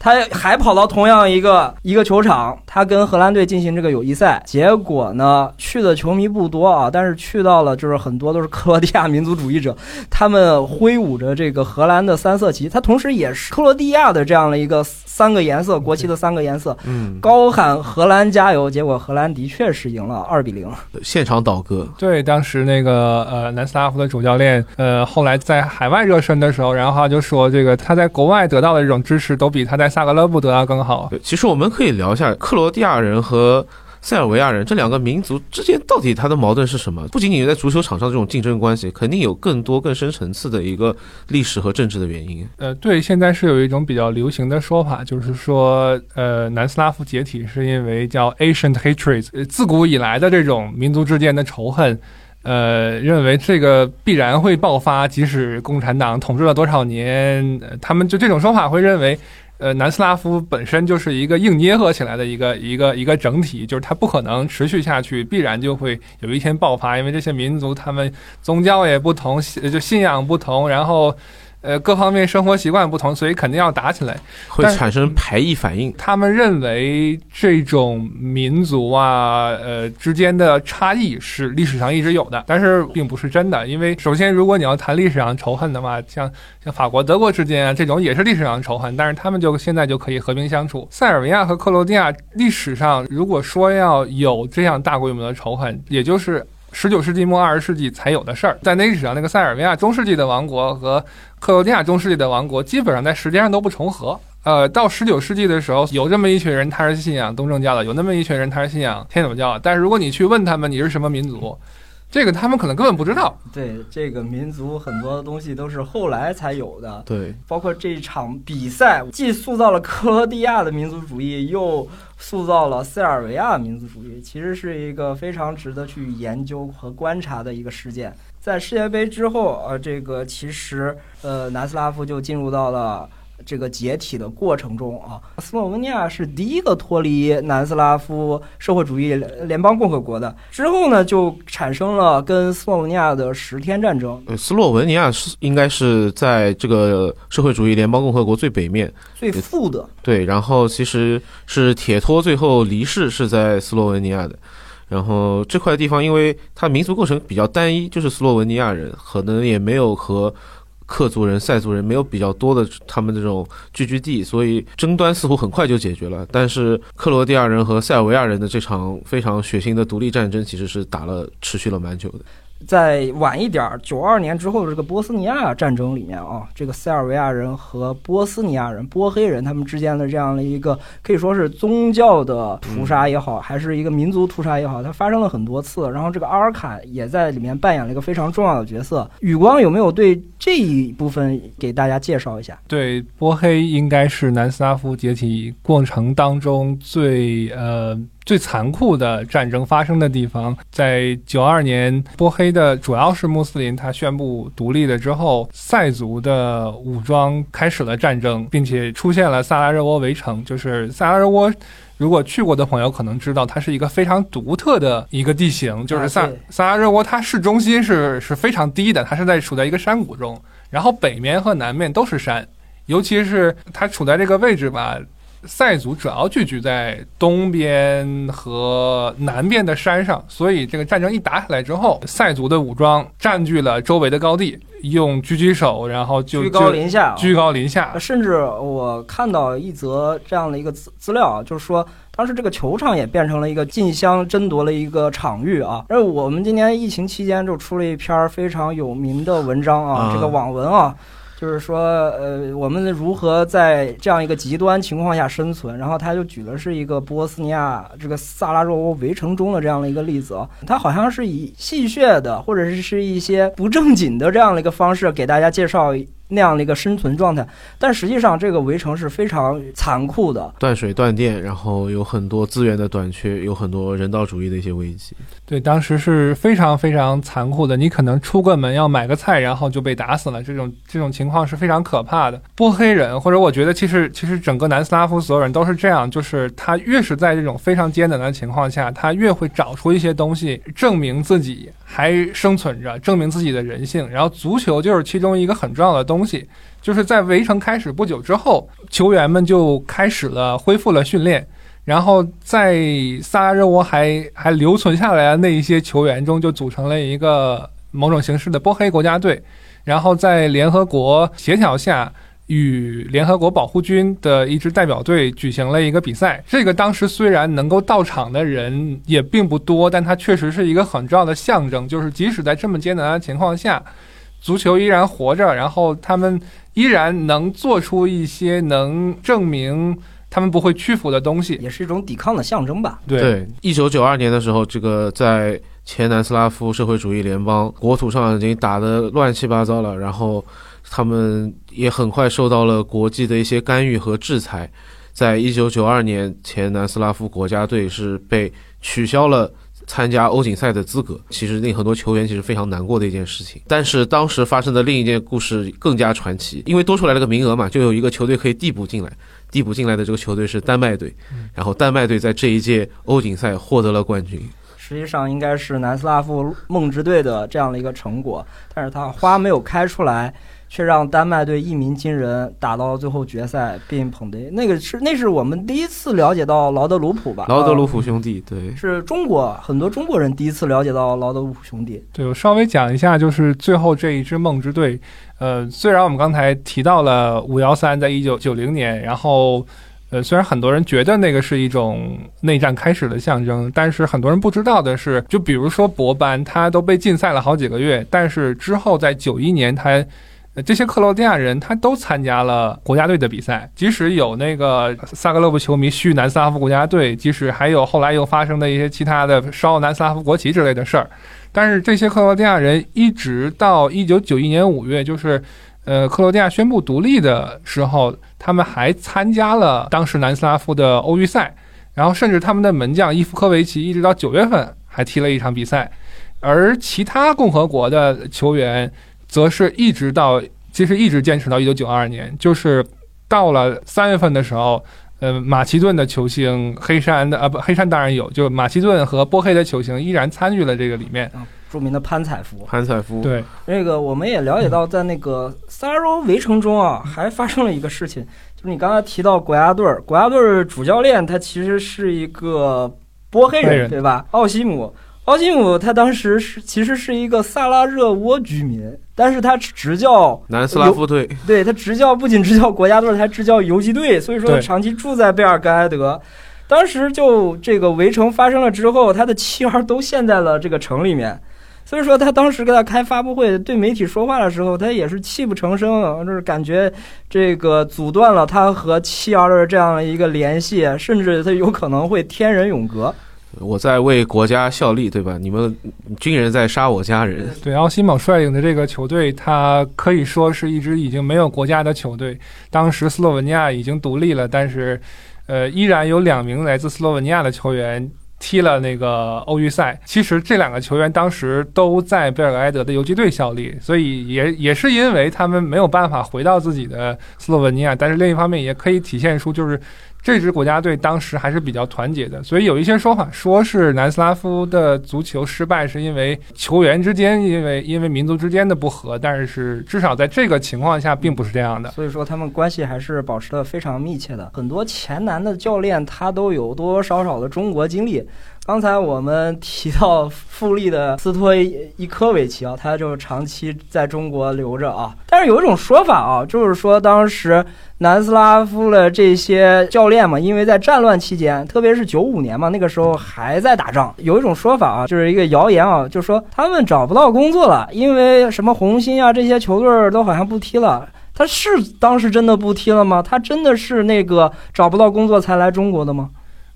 他还跑到同样一个一个球场，他跟荷兰队进行这个友谊赛，结果呢，去的球迷不多啊，但是去到了就是很多都是克罗地亚民族主义者，他们挥舞着这个荷兰的三色旗，他同时也是克罗地亚的这样的一个三个颜色国旗的三个颜色，嗯，高喊荷兰加油，结果荷兰的确是赢了二比零，现场倒戈。对，当时那个呃南斯拉夫的主教练，呃后来在海外热身的时候，然后他就说，这个他在国外得到的这种支持，都比他在萨格勒布得到更好。对，其实我们可以聊一下克罗地亚人和塞尔维亚人这两个民族之间到底它的矛盾是什么？不仅仅在足球场上这种竞争关系，肯定有更多更深层次的一个历史和政治的原因。呃，对，现在是有一种比较流行的说法，就是说，呃，南斯拉夫解体是因为叫 ancient hatred，自古以来的这种民族之间的仇恨。呃，认为这个必然会爆发，即使共产党统治了多少年，他们就这种说法会认为，呃，南斯拉夫本身就是一个硬捏合起来的一个一个一个整体，就是它不可能持续下去，必然就会有一天爆发，因为这些民族他们宗教也不同，信就信仰不同，然后呃各方面生活习惯不同，所以肯定要打起来。会产生排异反应。他们认为这种民族啊，呃之间的差异是历史上一直有的，但是并不是真的。因为首先，如果你要谈历史上仇恨的话，像像法国、德国之间啊，这种也是历史上仇恨，但是他们就现在就可以和平相处。塞尔维亚和克罗地亚历史上，如果说要有这样大规模的仇恨，也就是。十九世纪末二十世纪才有的事儿，在那历史上，那个塞尔维亚中世纪的王国和克罗地亚中世纪的王国基本上在时间上都不重合。呃，到十九世纪的时候，有这么一群人他是信仰东正教的，有那么一群人他是信仰天主教的。但是如果你去问他们你是什么民族，这个他们可能根本不知道。对这个民族很多东西都是后来才有的，对，包括这场比赛，既塑造了克罗地亚的民族主义，又塑造了塞尔维亚民族主义，其实是一个非常值得去研究和观察的一个事件。在世界杯之后，呃，这个其实呃，南斯拉夫就进入到了。这个解体的过程中啊，斯洛文尼亚是第一个脱离南斯拉夫社会主义联邦共和国的。之后呢，就产生了跟斯洛文尼亚的十天战争。呃，斯洛文尼亚是应该是在这个社会主义联邦共和国最北面，最富的，对，然后其实是铁托最后离世是在斯洛文尼亚的，然后这块地方因为它民族构成比较单一，就是斯洛文尼亚人，可能也没有和克族人、塞族人没有比较多的他们这种聚居地，所以争端似乎很快就解决了。但是克罗地亚人和塞尔维亚人的这场非常血腥的独立战争，其实是打了持续了蛮久的。在晚一点儿，九二年之后的这个波斯尼亚战争里面啊，这个塞尔维亚人和波斯尼亚人、波黑人他们之间的这样的一个可以说是宗教的屠杀也好，还是一个民族屠杀也好，它发生了很多次。然后这个阿尔坎也在里面扮演了一个非常重要的角色。宇光有没有对这一部分给大家介绍一下？对，波黑应该是南斯拉夫解体过程当中最呃最残酷的战争发生的地方。在九二年，波黑的主要是穆斯林，他宣布独立了之后，塞族的武装开始了战争，并且出现了萨拉热窝围城。就是萨拉热窝，如果去过的朋友可能知道，它是一个非常独特的一个地形，就是萨、啊萨拉热窝，它市中心是是非常低的，它是在处在一个山谷中，然后北面和南面都是山。尤其是它处在这个位置吧，塞族主要聚居在东边和南边的山上，所以这个战争一打起来之后，塞族的武装占据了周围的高地，用狙击手，然后就居高临下啊，居高临下呃，甚至我看到一则这样的一个资资料啊，就是说当时这个球场也变成了一个竞相争夺了一个场域啊。而我们今年疫情期间就出了一篇非常有名的文章啊，啊这个网文啊。就是说，呃，我们如何在这样一个极端情况下生存？然后他就举的是一个波斯尼亚这个萨拉热窝围城中的这样的一个例子，他好像是以戏谑的或者是是一些不正经的这样的一个方式给大家介绍那样的一个生存状态。但实际上，这个围城是非常残酷的。断水断电，然后有很多资源的短缺，有很多人道主义的一些危机。对，当时是非常非常残酷的。你可能出个门要买个菜，然后就被打死了。这种这种情况是非常可怕的。波黑人，或者我觉得其实其实整个南斯拉夫所有人都是这样，就是他越是在这种非常艰难的情况下，他越会找出一些东西证明自己还生存着，证明自己的人性。然后足球就是其中一个很重要的东东西。就是在围城开始不久之后，球员们就开始了恢复了训练。然后在萨拉热窝还还留存下来的那一些球员中，就组成了一个某种形式的波黑国家队。然后在联合国协调下，与联合国保护军的一支代表队举行了一个比赛。这个当时虽然能够到场的人也并不多，但它确实是一个很重要的象征。就是即使在这么艰难的情况下，足球依然活着，然后他们依然能做出一些能证明。他们不会屈服的东西，也是一种抵抗的象征吧？对，一九九二年的时候，这个在前南斯拉夫社会主义联邦国土上已经打得乱七八糟了，然后他们也很快受到了国际的一些干预和制裁。在一九九二年，前南斯拉夫国家队是被取消了。参加欧锦赛的资格，其实令很多球员其实非常难过的一件事情。但是当时发生的另一件故事更加传奇，因为多出来了个名额嘛，就有一个球队可以递补进来。递补进来的这个球队是丹麦队，然后丹麦队在这一届欧锦赛获得了冠军。实际上应该是南斯拉夫梦之队的这样的一个成果，但是他花没有开出来。却让丹麦队一鸣惊人，打到了最后决赛，并捧得那个是那是我们第一次了解到劳德鲁普吧？劳德鲁普兄弟，对，是中国很多中国人第一次了解到劳德鲁普兄弟。对我稍微讲一下，就是最后这一支梦之队，呃，虽然我们刚才提到了五幺三在一九九零年，然后呃，虽然很多人觉得那个是一种内战开始的象征，但是很多人不知道的是，就比如说博班，他都被禁赛了好几个月，但是之后在九一年他。这些克罗地亚人他都参加了国家队的比赛，即使有那个萨格勒布球迷续南斯拉夫国家队，即使还有后来又发生的一些其他的烧南斯拉夫国旗之类的事儿，但是这些克罗地亚人一直到一九九一年五月，就是呃克罗地亚宣布独立的时候，他们还参加了当时南斯拉夫的欧预赛，然后甚至他们的门将伊夫科维奇一直到九月份还踢了一场比赛，而其他共和国的球员。则是一直到，其实一直坚持到一九九二年，就是到了三月份的时候，呃，马其顿的球星黑山的啊不，黑山当然有，就马其顿和波黑的球星依然参与了这个里面。著名的潘采夫，潘采夫，对，那个我们也了解到，在那个萨拉热围城中啊，还发生了一个事情，就是你刚才提到国家队，国家队主教练他其实是一个波黑人，对吧？奥西姆。奥西姆他当时是其实是一个萨拉热窝居民，但是他执教南斯拉夫队，对他执教不仅执教国家队，还执教游击队，所以说他长期住在贝尔格莱德。当时就这个围城发生了之后，他的妻儿都陷在了这个城里面，所以说他当时给他开发布会对媒体说话的时候，他也是泣不成声，就是感觉这个阻断了他和妻儿的这样一个联系，甚至他有可能会天人永隔。我在为国家效力，对吧？你们军人在杀我家人。对，奥西蒙率领的这个球队，他可以说是一支已经没有国家的球队。当时斯洛文尼亚已经独立了，但是，呃，依然有两名来自斯洛文尼亚的球员踢了那个欧预赛。其实这两个球员当时都在贝尔格莱德的游击队效力，所以也也是因为他们没有办法回到自己的斯洛文尼亚。但是另一方面，也可以体现出就是。这支国家队当时还是比较团结的，所以有一些说法说是南斯拉夫的足球失败是因为球员之间因为因为民族之间的不和，但是至少在这个情况下并不是这样的。所以说他们关系还是保持的非常密切的。很多前南的教练他都有多多少少的中国经历。刚才我们提到富力的斯托伊科维奇啊，他就长期在中国留着啊。但是有一种说法啊，就是说当时南斯拉夫的这些教练嘛，因为在战乱期间，特别是九五年嘛，那个时候还在打仗。有一种说法啊，就是一个谣言啊，就说他们找不到工作了，因为什么红星啊这些球队都好像不踢了。他是当时真的不踢了吗？他真的是那个找不到工作才来中国的吗？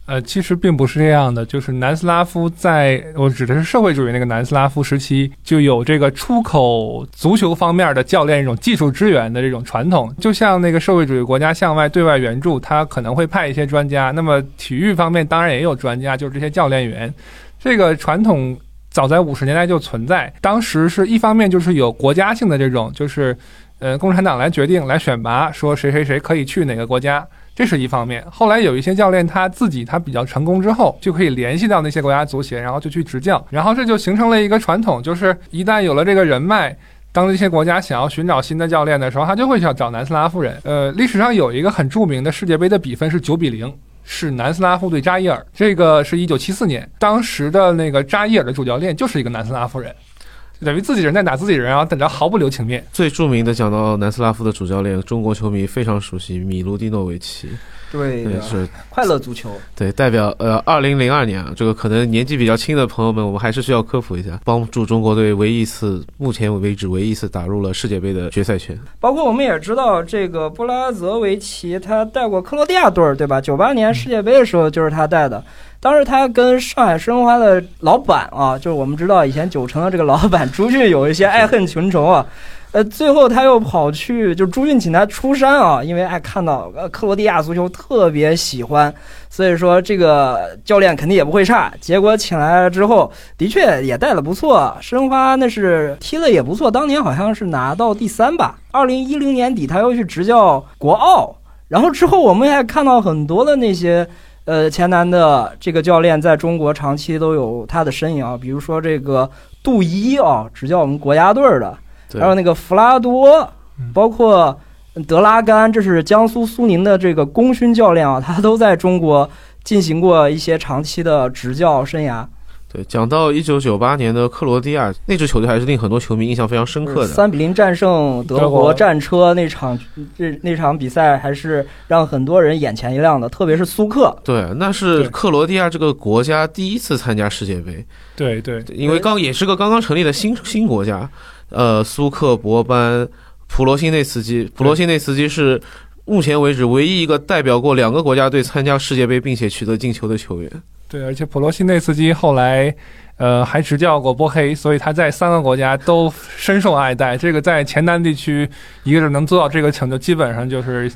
呃，其实并不是这样的，就是南斯拉夫在我指的是社会主义那个南斯拉夫时期，就有这个出口足球方面的教练一种技术支援的这种传统。就像那个社会主义国家向外对外援助，他可能会派一些专家。那么体育方面当然也有专家，就是这些教练员。这个传统早在五十年代就存在，当时是一方面就是有国家性的这种，就是呃共产党来决定来选拔，说谁谁谁可以去哪个国家。这是一方面，后来有一些教练他自己他比较成功之后，就可以联系到那些国家足协，然后就去执教，然后这就形成了一个传统，就是一旦有了这个人脉，当这些国家想要寻找新的教练的时候，他就会去找南斯拉夫人。呃，历史上有一个很著名的世界杯的比分是九比零，是南斯拉夫对扎伊尔，这个是一九七四年，当时的那个扎伊尔的主教练就是一个南斯拉夫人。等于自己人在打自己人啊，等着毫不留情面。最著名的讲到南斯拉夫的主教练，中国球迷非常熟悉米卢蒂诺维奇。对，是快乐足球。对，代表呃，二零零二年啊，这个可能年纪比较轻的朋友们，我们还是需要科普一下，帮助中国队唯一一次，目前为止唯一一次打入了世界杯的决赛圈。包括我们也知道，这个布拉泽维奇他带过克罗地亚队儿，对吧？九八年世界杯的时候就是他带的。当时他跟上海申花的老板啊，就是我们知道以前九城的这个老板 朱俊有一些爱恨情仇啊。呃，最后他又跑去，就朱俊请他出山啊，因为哎看到呃克罗地亚足球特别喜欢，所以说这个教练肯定也不会差。结果请来了之后，的确也带的不错，申花那是踢的也不错，当年好像是拿到第三吧。二零一零年底他又去执教国奥，然后之后我们还看到很多的那些。呃，前南的这个教练在中国长期都有他的身影啊，比如说这个杜伊啊，执教我们国家队的，还有那个弗拉多，包括德拉甘，这是江苏苏宁的这个功勋教练啊，他都在中国进行过一些长期的执教生涯。对，讲到一九九八年的克罗地亚那支球队，还是令很多球迷印象非常深刻的。三比零战胜德国战车那场，这那场比赛还是让很多人眼前一亮的，特别是苏克。对，那是克罗地亚这个国家第一次参加世界杯。对对，因为刚也是个刚刚成立的新新国家。呃，苏克、博班、普罗辛内茨基，普罗辛内茨基是目前为止唯一一个代表过两个国家队参加世界杯并且取得进球的球员。对，而且普罗辛内斯基后来，呃，还执教过波黑，所以他在三个国家都深受爱戴。这个在前南地区，一个是能做到这个成就，基本上就是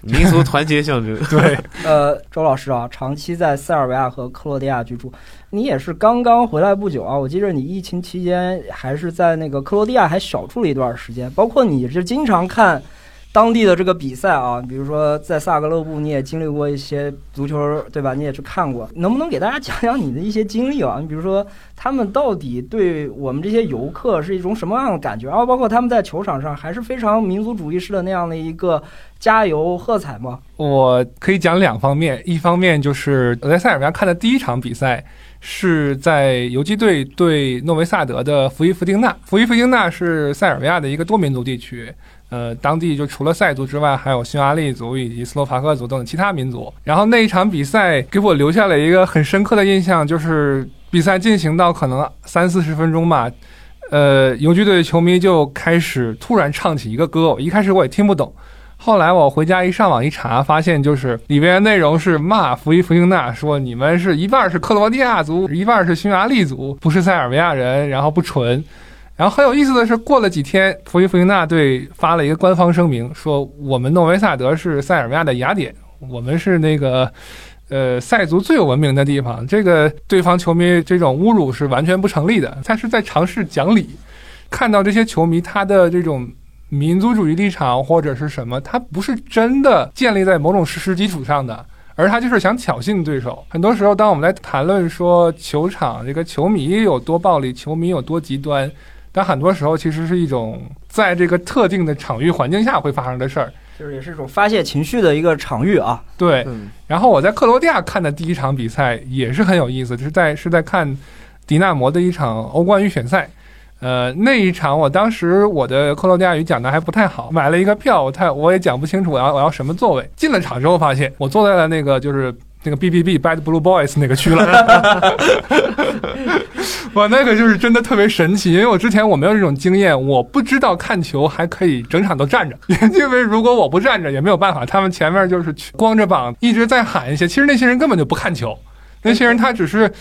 民族团结象征。对，呃，周老师啊，长期在塞尔维亚和克罗地亚居住，你也是刚刚回来不久啊。我记着你疫情期间还是在那个克罗地亚还小住了一段时间，包括你是经常看。当地的这个比赛啊，比如说在萨格勒布，你也经历过一些足球，对吧？你也去看过，能不能给大家讲讲你的一些经历啊？你比如说，他们到底对我们这些游客是一种什么样的感觉？然后包括他们在球场上还是非常民族主义式的那样的一个加油喝彩吗？我可以讲两方面，一方面就是我在塞尔维亚看的第一场比赛是在游击队对诺维萨德的福伊夫丁纳。福伊夫丁纳是塞尔维亚的一个多民族地区。呃，当地就除了塞族之外，还有匈牙利族以及斯洛伐克族等其他民族。然后那一场比赛给我留下了一个很深刻的印象，就是比赛进行到可能三四十分钟吧，呃，游击队球迷就开始突然唱起一个歌，一开始我也听不懂，后来我回家一上网一查，发现就是里边内容是骂福伊弗英纳，说你们是一半是克罗地亚族，一半是匈牙利族，不是塞尔维亚人，然后不纯。然后很有意思的是，过了几天，福伊弗因纳队发了一个官方声明，说我们诺维萨德是塞尔维亚的雅典，我们是那个，呃，塞族最有文明的地方。这个对方球迷这种侮辱是完全不成立的，他是在尝试讲理。看到这些球迷他的这种民族主义立场或者是什么，他不是真的建立在某种事实基础上的，而他就是想挑衅对手。很多时候，当我们来谈论说球场这个球迷有多暴力，球迷有多极端。但很多时候，其实是一种在这个特定的场域环境下会发生的事儿，就是也是一种发泄情绪的一个场域啊。对。然后我在克罗地亚看的第一场比赛也是很有意思，就是在是在看迪纳摩的一场欧冠预选赛。呃，那一场我当时我的克罗地亚语讲的还不太好，买了一个票，我太我也讲不清楚我要我要什么座位。进了场之后发现我坐在了那个就是那个 B B B Bad Blue Boys 那个区了。哇，那个就是真的特别神奇，因为我之前我没有这种经验，我不知道看球还可以整场都站着，因为如果我不站着也没有办法，他们前面就是光着膀一直在喊一些，其实那些人根本就不看球，那些人他只是。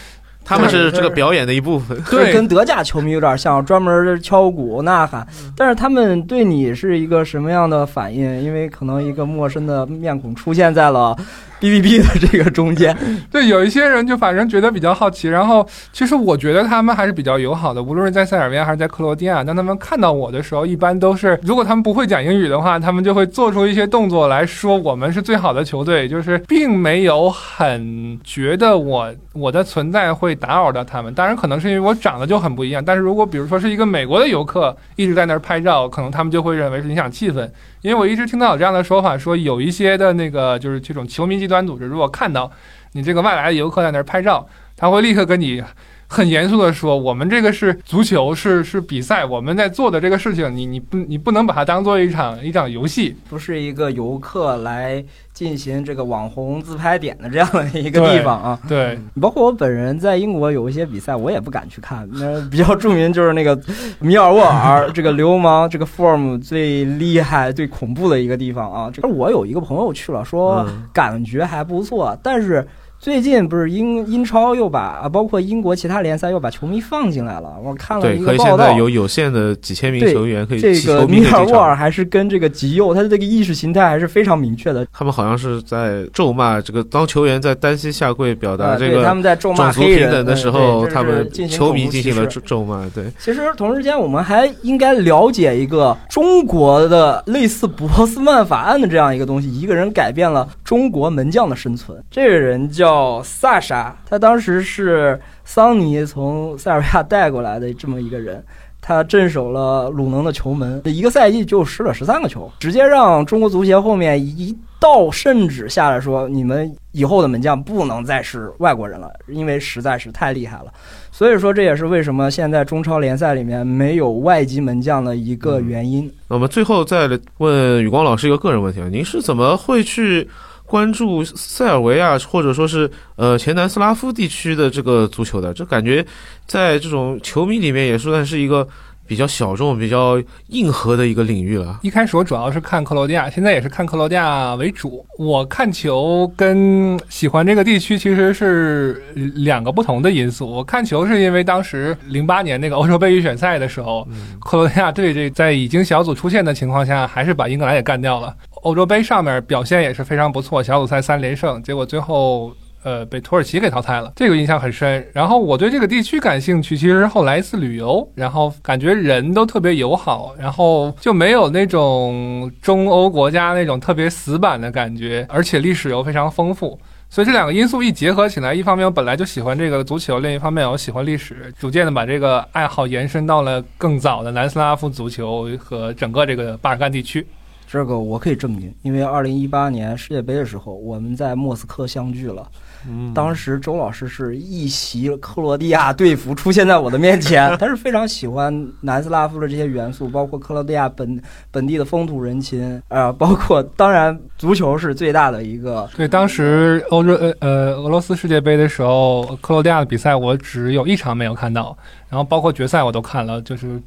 他们是这个表演的一部分，对，跟德甲球迷有点像，专门敲鼓呐喊。但是他们对你是一个什么样的反应？因为可能一个陌生的面孔出现在了。B B B 的这个中间，对，有一些人就反正觉得比较好奇，然后其实我觉得他们还是比较友好的，无论是在塞尔维亚还是在克罗地亚。当他们看到我的时候，一般都是如果他们不会讲英语的话，他们就会做出一些动作来说我们是最好的球队，就是并没有很觉得我我的存在会打扰到他们。当然可能是因为我长得就很不一样，但是如果比如说是一个美国的游客一直在那儿拍照，可能他们就会认为是影响气氛。因为我一直听到有这样的说法，说有一些的那个就是这种球迷端组织，如果看到你这个外来的游客在那儿拍照，他会立刻跟你。很严肃的说，我们这个是足球，是是比赛，我们在做的这个事情，你你不你不能把它当做一场一场游戏，不是一个游客来进行这个网红自拍点的这样的一个地方啊。对，包括我本人在英国有一些比赛，我也不敢去看。那比较著名就是那个米尔沃尔这个流氓这个 form 最厉害、最恐怖的一个地方啊。这个我有一个朋友去了，说感觉还不错，但是。最近不是英英超又把啊，包括英国其他联赛又把球迷放进来了。我看了一个报道，有有限的几千名球员可以。这个米尔沃尔还是跟这个吉右，他的这个意识形态还是非常明确的。他们好像是在咒骂这个，当球员在单膝下跪表达这个他们在咒骂黑人的时候，他们球迷进行了咒骂。对，其实同时间我们还应该了解一个中国的类似博斯曼法案的这样一个东西，一个人改变了中国门将的生存。这个人叫萨。沙他当时是桑尼从塞尔维亚带过来的这么一个人，他镇守了鲁能的球门，一个赛季就失了十三个球，直接让中国足协后面一道圣旨下来说，你们以后的门将不能再是外国人了，因为实在是太厉害了。所以说这也是为什么现在中超联赛里面没有外籍门将的一个原因。那么最后再问宇光老师一个个人问题啊，您是怎么会去？关注塞尔维亚或者说是呃前南斯拉夫地区的这个足球的，这感觉在这种球迷里面也算是一个比较小众、比较硬核的一个领域了。一开始我主要是看克罗地亚，现在也是看克罗地亚为主。我看球跟喜欢这个地区其实是两个不同的因素。我看球是因为当时零八年那个欧洲杯预选赛的时候，克罗地亚队这在已经小组出线的情况下，还是把英格兰也干掉了。欧洲杯上面表现也是非常不错，小组赛三连胜，结果最后呃被土耳其给淘汰了，这个印象很深。然后我对这个地区感兴趣，其实后来一次旅游，然后感觉人都特别友好，然后就没有那种中欧国家那种特别死板的感觉，而且历史又非常丰富。所以这两个因素一结合起来，一方面我本来就喜欢这个足球，另一方面我喜欢历史，逐渐的把这个爱好延伸到了更早的南斯拉夫足球和整个这个巴尔干地区。这个我可以证明，因为二零一八年世界杯的时候，我们在莫斯科相聚了。嗯，当时周老师是一袭克罗地亚队服出现在我的面前，他是非常喜欢南斯拉夫的这些元素，包括克罗地亚本本地的风土人情，呃，包括当然足球是最大的一个。对，当时欧洲呃呃俄罗斯世界杯的时候，克罗地亚的比赛我只有一场没有看到，然后包括决赛我都看了，就是。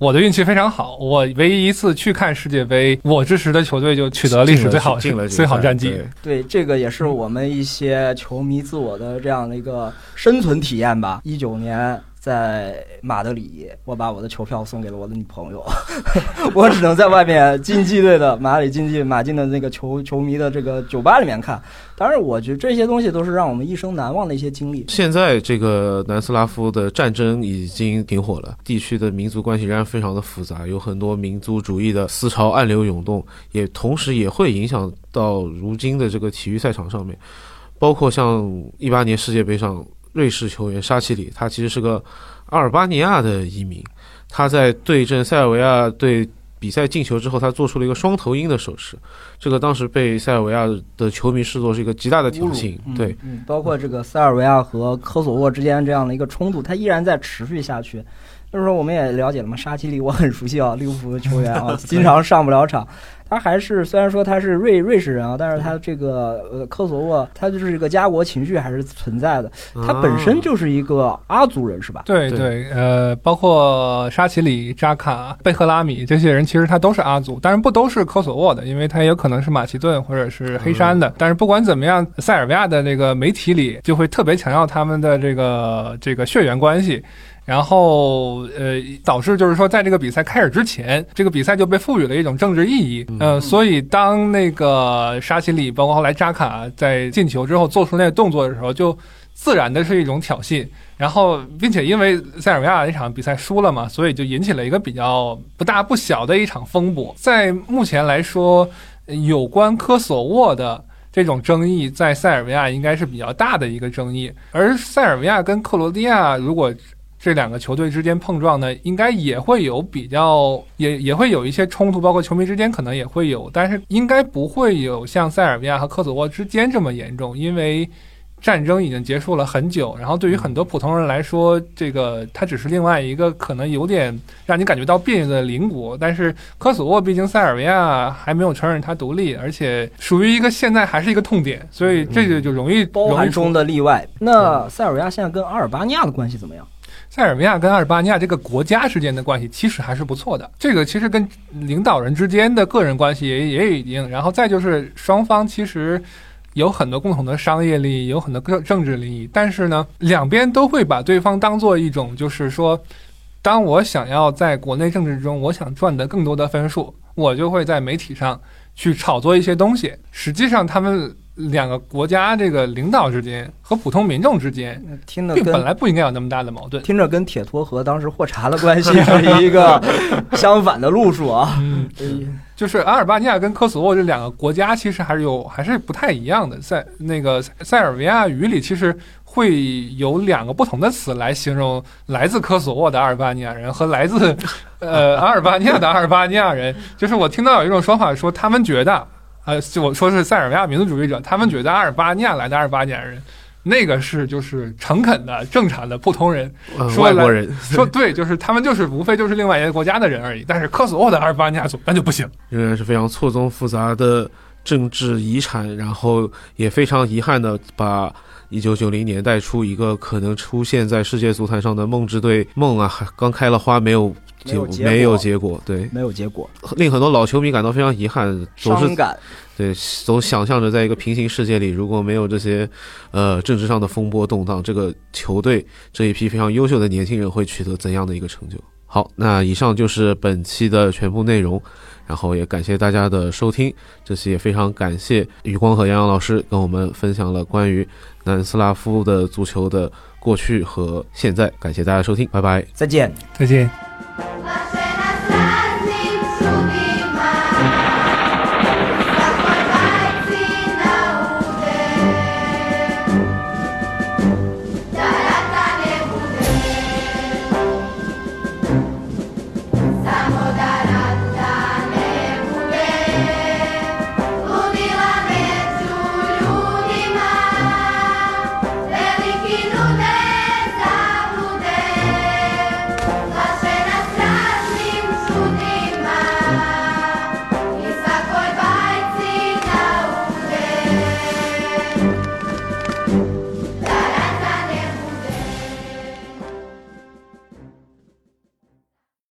我的运气非常好，我唯一一次去看世界杯，我支持的球队就取得历史最好最好战绩。对，这个也是我们一些球迷自我的这样的一个生存体验吧。一九年。在马德里，我把我的球票送给了我的女朋友，我只能在外面竞技队的马里竞技马竞的那个球球迷的这个酒吧里面看。当然，我觉得这些东西都是让我们一生难忘的一些经历。现在这个南斯拉夫的战争已经停火了，地区的民族关系仍然非常的复杂，有很多民族主义的思潮暗流涌动，也同时也会影响到如今的这个体育赛场上面，包括像一八年世界杯上。瑞士球员沙奇里，他其实是个阿尔巴尼亚的移民。他在对阵塞尔维亚队比赛进球之后，他做出了一个双头鹰的手势，这个当时被塞尔维亚的球迷视作是一个极大的挑衅。对，包括这个塞尔维亚和科索沃之间这样的一个冲突，它依然在持续下去。就是说，我们也了解了嘛，沙奇里我很熟悉啊，利物浦的球员啊，经常上不了场。他还是虽然说他是瑞瑞士人啊，但是他这个呃科索沃，他就是一个家国情绪还是存在的。他本身就是一个阿族人，是吧？对对，呃，包括沙奇里、扎卡、贝赫拉米这些人，其实他都是阿族，但是不都是科索沃的，因为他也有可能是马其顿或者是黑山的。但是不管怎么样，塞尔维亚的那个媒体里就会特别强调他们的这个这个血缘关系。然后，呃，导致就是说，在这个比赛开始之前，这个比赛就被赋予了一种政治意义。呃，所以当那个沙奇里，包括后来扎卡在进球之后做出那个动作的时候，就自然的是一种挑衅。然后，并且因为塞尔维亚那场比赛输了嘛，所以就引起了一个比较不大不小的一场风波。在目前来说，有关科索沃的这种争议，在塞尔维亚应该是比较大的一个争议。而塞尔维亚跟克罗地亚如果这两个球队之间碰撞呢，应该也会有比较，也也会有一些冲突，包括球迷之间可能也会有，但是应该不会有像塞尔维亚和科索沃之间这么严重，因为战争已经结束了很久。然后对于很多普通人来说，这个它只是另外一个可能有点让你感觉到别扭的邻国。但是科索沃毕竟塞尔维亚还没有承认它独立，而且属于一个现在还是一个痛点，所以这个就容易包含中的例外。那塞尔维亚现在跟阿尔巴尼亚的关系怎么样？塞尔维亚跟阿尔巴尼亚这个国家之间的关系其实还是不错的，这个其实跟领导人之间的个人关系也也已经，然后再就是双方其实有很多共同的商业利益，有很多政政治利益，但是呢，两边都会把对方当做一种，就是说，当我想要在国内政治中，我想赚得更多的分数，我就会在媒体上去炒作一些东西，实际上他们。两个国家这个领导之间和普通民众之间，听着本来不应该有那么大的矛盾，听着跟铁托和当时霍查的关系是 一个相反的路数啊。嗯，就是阿尔巴尼亚跟科索沃这两个国家其实还是有还是不太一样的，在那个塞尔维亚语里其实会有两个不同的词来形容来自科索沃的阿尔巴尼亚人和来自呃阿尔巴尼亚的阿尔巴尼亚人，就是我听到有一种说法说他们觉得。呃，就我说是塞尔维亚民族主义者，他们觉得阿尔巴尼亚来的阿尔巴尼亚人，那个是就是诚恳的、正常的普通人，外国人说对，就是他们就是无非就是另外一个国家的人而已。但是科索沃的阿尔巴尼亚族那就不行，仍然是非常错综复杂的政治遗产，然后也非常遗憾的把一九九零年代初一个可能出现在世界足坛上的梦之队梦啊，刚开了花没有。就没有结果，对，没有结果，令很多老球迷感到非常遗憾，伤感。对，总想象着在一个平行世界里，如果没有这些，呃，政治上的风波动荡，这个球队这一批非常优秀的年轻人会取得怎样的一个成就？好，那以上就是本期的全部内容，然后也感谢大家的收听，这期也非常感谢余光和杨洋老师跟我们分享了关于南斯拉夫的足球的过去和现在，感谢大家收听，拜拜，再见，再见。